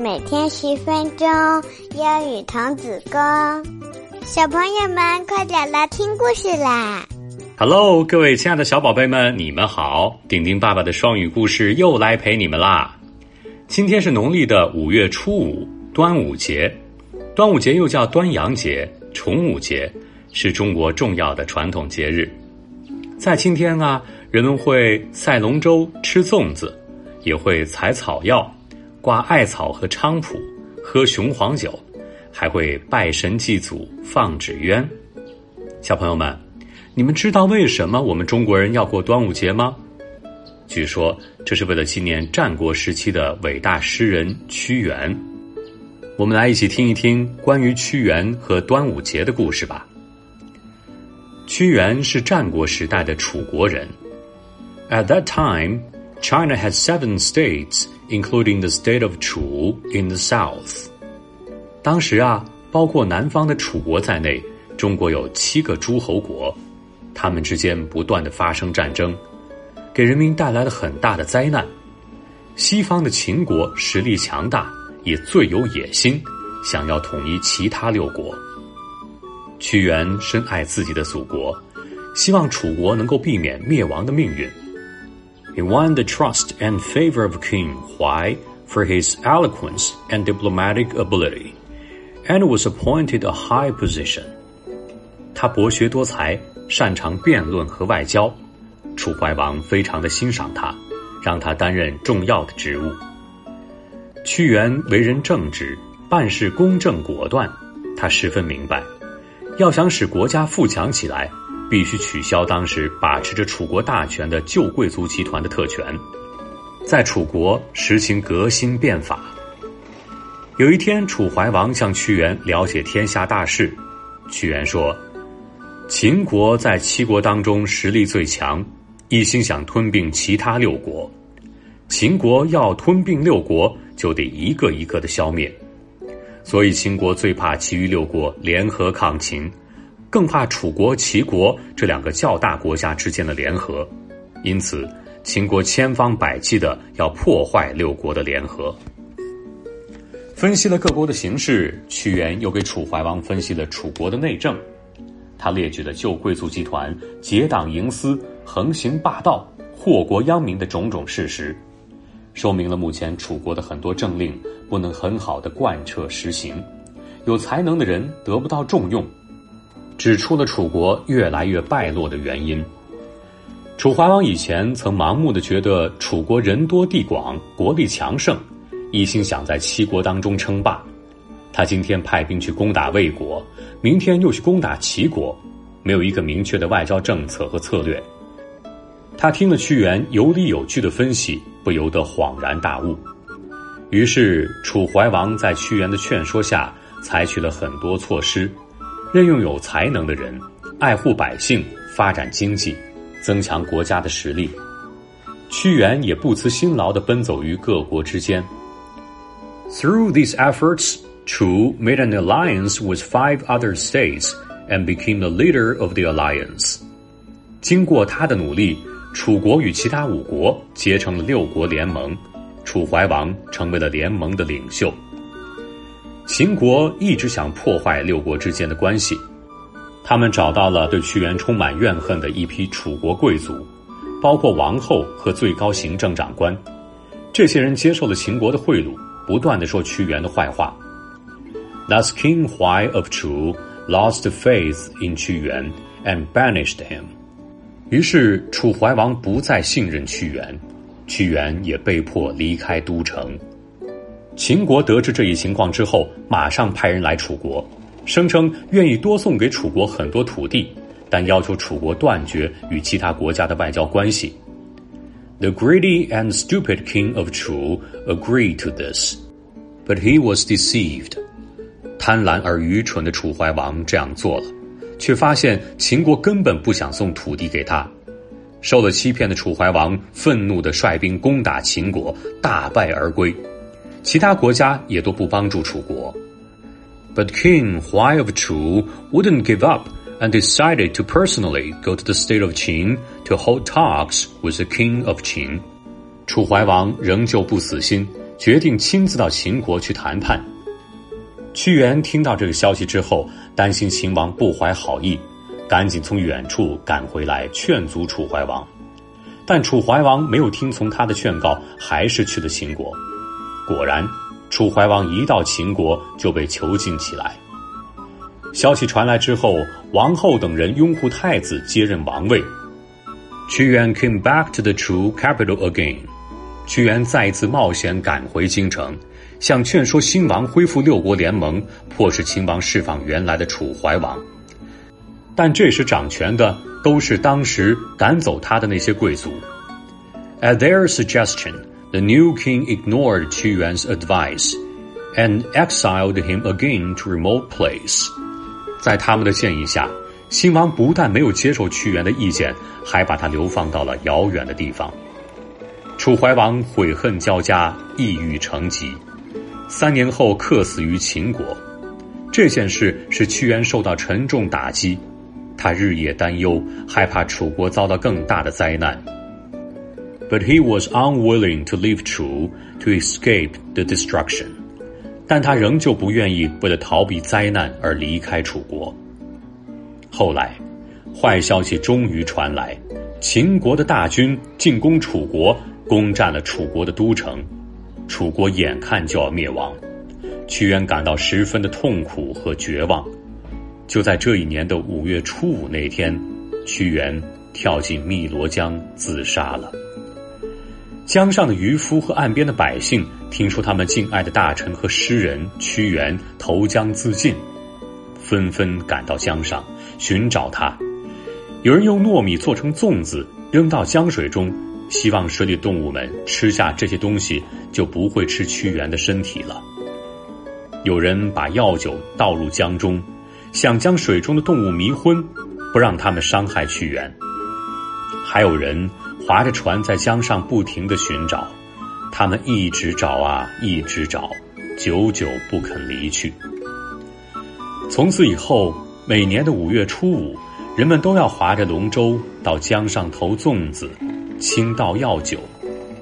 每天十分钟，英语童子功。小朋友们，快点来听故事啦！Hello，各位亲爱的小宝贝们，你们好！丁丁爸爸的双语故事又来陪你们啦。今天是农历的五月初五，端午节。端午节又叫端阳节、重午节，是中国重要的传统节日。在今天啊，人们会赛龙舟、吃粽子，也会采草药。挂艾草和菖蒲，喝雄黄酒，还会拜神祭祖、放纸鸢。小朋友们，你们知道为什么我们中国人要过端午节吗？据说这是为了纪念战国时期的伟大诗人屈原。我们来一起听一听关于屈原和端午节的故事吧。屈原是战国时代的楚国人。At that time, China had seven states. Including the state of Chu in the south。当时啊，包括南方的楚国在内，中国有七个诸侯国，他们之间不断的发生战争，给人民带来了很大的灾难。西方的秦国实力强大，也最有野心，想要统一其他六国。屈原深爱自己的祖国，希望楚国能够避免灭亡的命运。He won the trust and favor of King Huai for his eloquence and diplomatic ability, and was appointed a high position. 他博学多才，擅长辩论和外交，楚怀王非常的欣赏他，让他担任重要的职务。屈原为人正直，办事公正果断，他十分明白，要想使国家富强起来。必须取消当时把持着楚国大权的旧贵族集团的特权，在楚国实行革新变法。有一天，楚怀王向屈原了解天下大事，屈原说：“秦国在七国当中实力最强，一心想吞并其他六国。秦国要吞并六国，就得一个一个的消灭，所以秦国最怕其余六国联合抗秦。”更怕楚国、齐国这两个较大国家之间的联合，因此秦国千方百计的要破坏六国的联合。分析了各国的形势，屈原又给楚怀王分析了楚国的内政。他列举了旧贵族集团结党营私、横行霸道、祸国殃民的种种事实，说明了目前楚国的很多政令不能很好的贯彻实行，有才能的人得不到重用。指出了楚国越来越败落的原因。楚怀王以前曾盲目的觉得楚国人多地广，国力强盛，一心想在七国当中称霸。他今天派兵去攻打魏国，明天又去攻打齐国，没有一个明确的外交政策和策略。他听了屈原有理有据的分析，不由得恍然大悟。于是楚怀王在屈原的劝说下，采取了很多措施。任用有才能的人，爱护百姓，发展经济，增强国家的实力。屈原也不辞辛劳地奔走于各国之间。Through these efforts, Chu made an alliance with five other states and became the leader of the alliance. 经过他的努力，楚国与其他五国结成了六国联盟，楚怀王成为了联盟的领袖。秦国一直想破坏六国之间的关系，他们找到了对屈原充满怨恨的一批楚国贵族，包括王后和最高行政长官。这些人接受了秦国的贿赂，不断的说屈原的坏话。Thus King Huai of Chu lost faith in 屈原 and banished him。于是楚怀王不再信任屈原，屈原也被迫离开都城。秦国得知这一情况之后，马上派人来楚国，声称愿意多送给楚国很多土地，但要求楚国断绝与其他国家的外交关系。The greedy and stupid king of Chu agreed to this, but he was deceived. 贪婪而愚蠢的楚怀王这样做了，却发现秦国根本不想送土地给他。受了欺骗的楚怀王愤怒地率兵攻打秦国，大败而归。其他国家也都不帮助楚国。But King Huai of Chu wouldn't give up and decided to personally go to the state of Qin to hold talks with the king of Qin. 楚怀王仍旧不死心，决定亲自到秦国去谈判。屈原听到这个消息之后，担心秦王不怀好意，赶紧从远处赶回来劝阻楚怀王。但楚怀王没有听从他的劝告，还是去了秦国。果然，楚怀王一到秦国就被囚禁起来。消息传来之后，王后等人拥护太子接任王位。屈原 came back to the Chu capital again。屈原再一次冒险赶回京城，想劝说新王恢复六国联盟，迫使秦王释放原来的楚怀王。但这时掌权的都是当时赶走他的那些贵族。At their suggestion, the new king ignored Qu Yuan's advice and exiled him again to remote place. 在他们的建议下，新王不但没有接受屈原的意见，还把他流放到了遥远的地方。楚怀王悔恨交加，抑郁成疾，三年后客死于秦国。这件事使屈原受到沉重打击。他日夜担忧，害怕楚国遭到更大的灾难。But he was unwilling to leave Chu to escape the destruction。但他仍旧不愿意为了逃避灾难而离开楚国。后来，坏消息终于传来，秦国的大军进攻楚国，攻占了楚国的都城，楚国眼看就要灭亡。屈原感到十分的痛苦和绝望。就在这一年的五月初五那天，屈原跳进汨罗江自杀了。江上的渔夫和岸边的百姓听说他们敬爱的大臣和诗人屈原投江自尽，纷纷赶到江上寻找他。有人用糯米做成粽子扔到江水中，希望水里动物们吃下这些东西就不会吃屈原的身体了。有人把药酒倒入江中。想将水中的动物迷昏，不让他们伤害屈原。还有人划着船在江上不停的寻找，他们一直找啊，一直找，久久不肯离去。从此以后，每年的五月初五，人们都要划着龙舟到江上投粽子、倾倒药酒，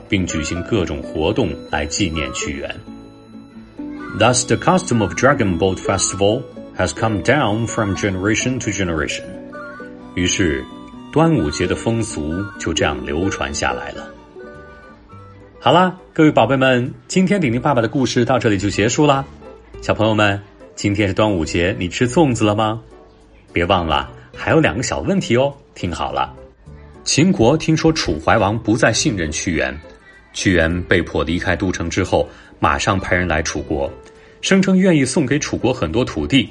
并举行各种活动来纪念屈原。Thus, the custom of Dragon Boat Festival. has come down from generation to generation。于是，端午节的风俗就这样流传下来了。好啦，各位宝贝们，今天顶顶爸爸的故事到这里就结束啦。小朋友们，今天是端午节，你吃粽子了吗？别忘了，还有两个小问题哦。听好了，秦国听说楚怀王不再信任屈原，屈原被迫离开都城之后，马上派人来楚国，声称愿意送给楚国很多土地。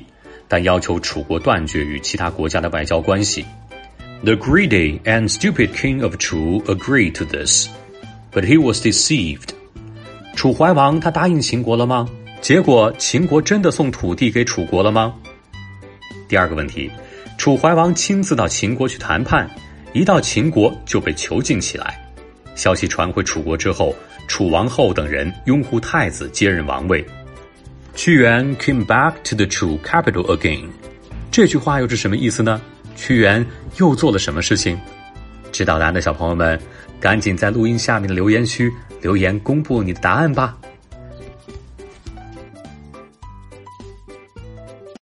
但要求楚国断绝与其他国家的外交关系。The greedy and stupid king of Chu agreed to this, but he was deceived. 楚怀王他答应秦国了吗？结果秦国真的送土地给楚国了吗？第二个问题，楚怀王亲自到秦国去谈判，一到秦国就被囚禁起来。消息传回楚国之后，楚王后等人拥护太子接任王位。屈原 came back to the true capital again，这句话又是什么意思呢？屈原又做了什么事情？知道答案的小朋友们，赶紧在录音下面的留言区留言公布你的答案吧。